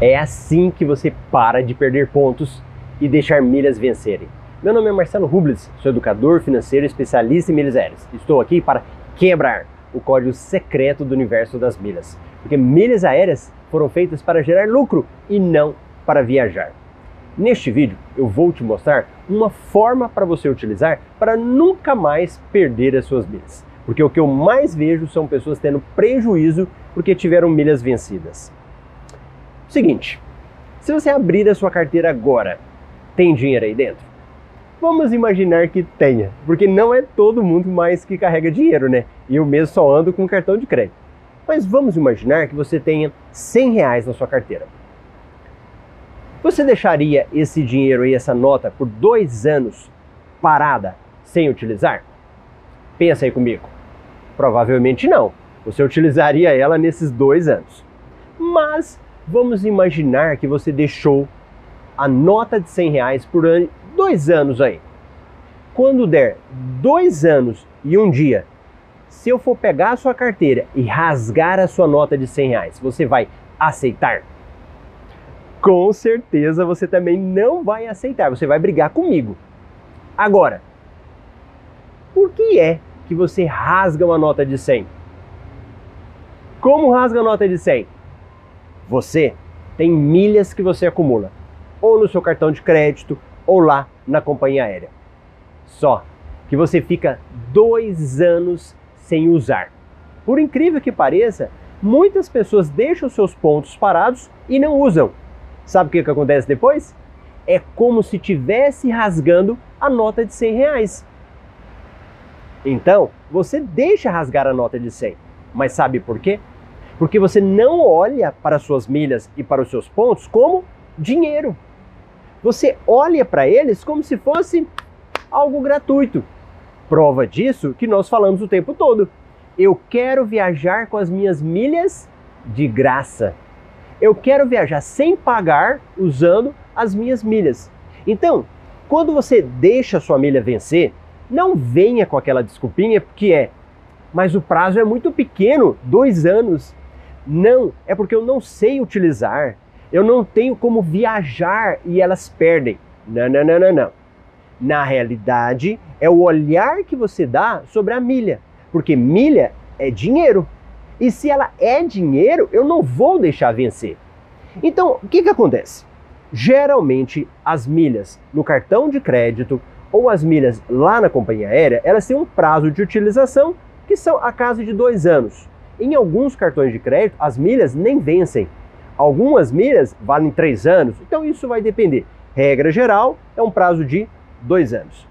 É assim que você para de perder pontos e deixar milhas vencerem. Meu nome é Marcelo Rubles, sou educador financeiro especialista em milhas aéreas. Estou aqui para quebrar o código secreto do universo das milhas, porque milhas aéreas foram feitas para gerar lucro e não para viajar. Neste vídeo eu vou te mostrar uma forma para você utilizar para nunca mais perder as suas milhas. Porque o que eu mais vejo são pessoas tendo prejuízo porque tiveram milhas vencidas. Seguinte, se você abrir a sua carteira agora, tem dinheiro aí dentro? Vamos imaginar que tenha, porque não é todo mundo mais que carrega dinheiro, né? Eu mesmo só ando com cartão de crédito. Mas vamos imaginar que você tenha 100 reais na sua carteira. Você deixaria esse dinheiro e essa nota por dois anos parada, sem utilizar? Pensa aí comigo. Provavelmente não. Você utilizaria ela nesses dois anos. Mas vamos imaginar que você deixou a nota de 100 reais por dois anos aí. Quando der dois anos e um dia, se eu for pegar a sua carteira e rasgar a sua nota de 100 reais, você vai aceitar? com certeza você também não vai aceitar, você vai brigar comigo. Agora, por que é que você rasga uma nota de 100? Como rasga a nota de 100? Você tem milhas que você acumula, ou no seu cartão de crédito, ou lá na companhia aérea. Só que você fica dois anos sem usar. Por incrível que pareça, muitas pessoas deixam seus pontos parados e não usam. Sabe o que, que acontece depois? É como se tivesse rasgando a nota de 100 reais. Então, você deixa rasgar a nota de 100. Mas sabe por quê? Porque você não olha para suas milhas e para os seus pontos como dinheiro. Você olha para eles como se fosse algo gratuito. Prova disso que nós falamos o tempo todo. Eu quero viajar com as minhas milhas de graça eu quero viajar sem pagar usando as minhas milhas. Então, quando você deixa a sua milha vencer, não venha com aquela desculpinha que é, mas o prazo é muito pequeno, dois anos. Não, é porque eu não sei utilizar, eu não tenho como viajar e elas perdem. Não, não, não, não, não. Na realidade, é o olhar que você dá sobre a milha, porque milha é dinheiro. E se ela é dinheiro, eu não vou deixar vencer. Então, o que, que acontece? Geralmente, as milhas no cartão de crédito ou as milhas lá na companhia aérea, elas têm um prazo de utilização que são a casa de dois anos. Em alguns cartões de crédito, as milhas nem vencem. Algumas milhas valem três anos, então isso vai depender. Regra geral é um prazo de dois anos.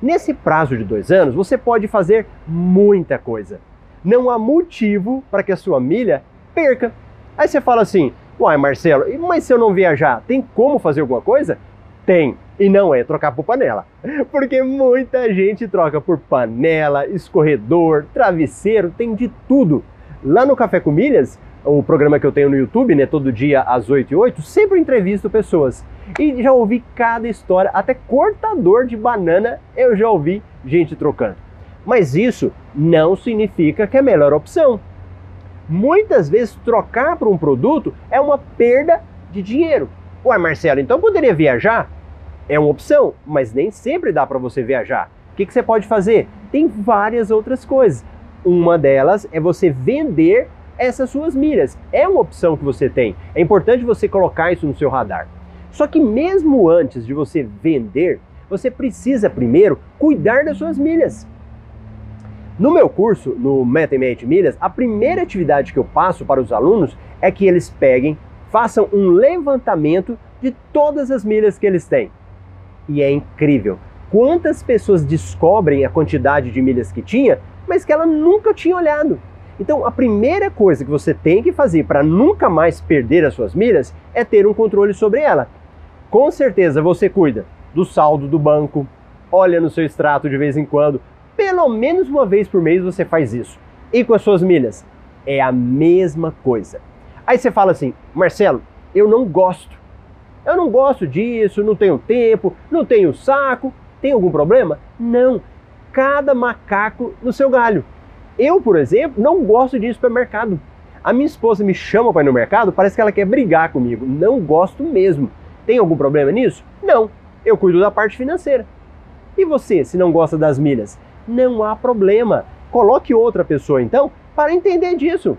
Nesse prazo de dois anos, você pode fazer muita coisa não há motivo para que a sua milha perca. Aí você fala assim, uai Marcelo, mas se eu não viajar, tem como fazer alguma coisa? Tem, e não é trocar por panela. Porque muita gente troca por panela, escorredor, travesseiro, tem de tudo. Lá no Café com Milhas, o programa que eu tenho no YouTube, né, todo dia às 8 e 8, sempre entrevisto pessoas. E já ouvi cada história, até cortador de banana eu já ouvi gente trocando. Mas isso não significa que é a melhor opção. Muitas vezes trocar por um produto é uma perda de dinheiro. Ué, Marcelo, então poderia viajar? É uma opção, mas nem sempre dá para você viajar. O que, que você pode fazer? Tem várias outras coisas. Uma delas é você vender essas suas milhas. É uma opção que você tem. É importante você colocar isso no seu radar. Só que mesmo antes de você vender, você precisa primeiro cuidar das suas milhas. No meu curso, no Meta e Milhas, a primeira atividade que eu passo para os alunos é que eles peguem, façam um levantamento de todas as milhas que eles têm. E é incrível quantas pessoas descobrem a quantidade de milhas que tinha, mas que ela nunca tinha olhado. Então, a primeira coisa que você tem que fazer para nunca mais perder as suas milhas é ter um controle sobre ela. Com certeza você cuida do saldo do banco, olha no seu extrato de vez em quando, pelo menos uma vez por mês você faz isso. E com as suas milhas? É a mesma coisa. Aí você fala assim, Marcelo, eu não gosto. Eu não gosto disso, não tenho tempo, não tenho saco. Tem algum problema? Não. Cada macaco no seu galho. Eu, por exemplo, não gosto de ir supermercado. A minha esposa me chama para ir no mercado, parece que ela quer brigar comigo. Não gosto mesmo. Tem algum problema nisso? Não. Eu cuido da parte financeira. E você, se não gosta das milhas? Não há problema. Coloque outra pessoa então para entender disso.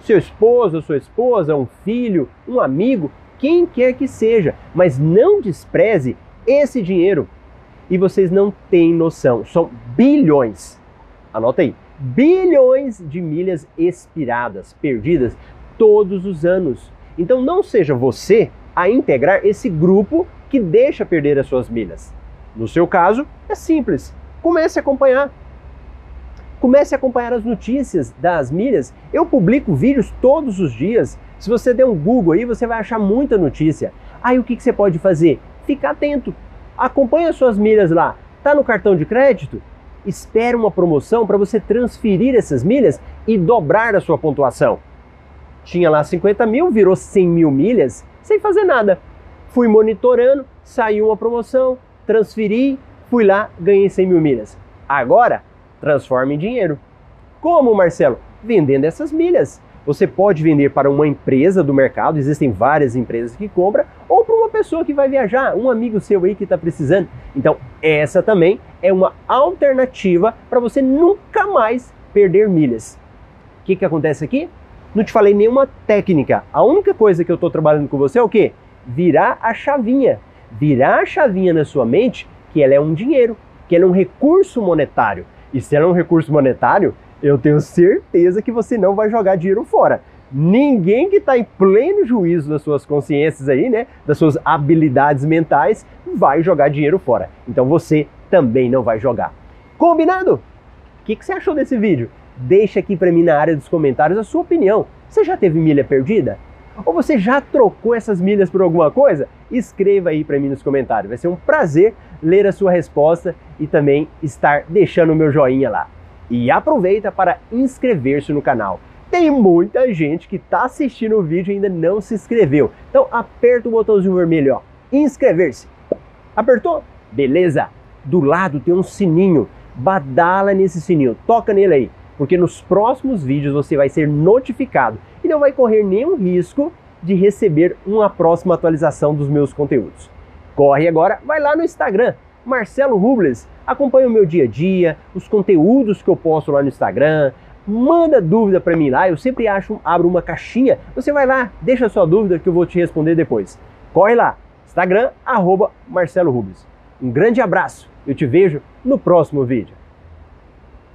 Seu esposo, sua esposa, um filho, um amigo, quem quer que seja, mas não despreze esse dinheiro. E vocês não têm noção, são bilhões. Anota aí, bilhões de milhas expiradas, perdidas todos os anos. Então não seja você a integrar esse grupo que deixa perder as suas milhas. No seu caso, é simples. Comece a acompanhar. Comece a acompanhar as notícias das milhas. Eu publico vídeos todos os dias. Se você der um Google aí, você vai achar muita notícia. Aí o que, que você pode fazer? Fica atento. Acompanhe as suas milhas lá. Tá no cartão de crédito? Espere uma promoção para você transferir essas milhas e dobrar a sua pontuação. Tinha lá 50 mil, virou 100 mil milhas sem fazer nada. Fui monitorando, saiu uma promoção, transferi, fui lá, ganhei 100 mil milhas. Agora, transforma em dinheiro. Como, Marcelo? Vendendo essas milhas. Você pode vender para uma empresa do mercado, existem várias empresas que compram, ou para pessoa que vai viajar, um amigo seu aí que está precisando. Então, essa também é uma alternativa para você nunca mais perder milhas. O que, que acontece aqui? Não te falei nenhuma técnica. A única coisa que eu estou trabalhando com você é o quê? Virar a chavinha. Virar a chavinha na sua mente que ela é um dinheiro, que ela é um recurso monetário. E se ela é um recurso monetário, eu tenho certeza que você não vai jogar dinheiro fora. Ninguém que está em pleno juízo das suas consciências aí, né, das suas habilidades mentais, vai jogar dinheiro fora. Então você também não vai jogar. Combinado? O que, que você achou desse vídeo? Deixa aqui para mim na área dos comentários a sua opinião. Você já teve milha perdida? Ou você já trocou essas milhas por alguma coisa? Escreva aí para mim nos comentários. Vai ser um prazer ler a sua resposta e também estar deixando o meu joinha lá. E aproveita para inscrever-se no canal. Tem muita gente que está assistindo o vídeo e ainda não se inscreveu. Então aperta o botãozinho vermelho, ó, inscrever-se. Apertou? Beleza? Do lado tem um sininho. Badala nesse sininho, toca nele aí, porque nos próximos vídeos você vai ser notificado e não vai correr nenhum risco de receber uma próxima atualização dos meus conteúdos. Corre agora, vai lá no Instagram, Marcelo Rubles, acompanha o meu dia a dia, os conteúdos que eu posto lá no Instagram, manda dúvida para mim lá, eu sempre acho, abro uma caixinha, você vai lá, deixa sua dúvida que eu vou te responder depois. Corre lá, Instagram, arroba Marcelo Rubles. Um grande abraço, eu te vejo no próximo vídeo.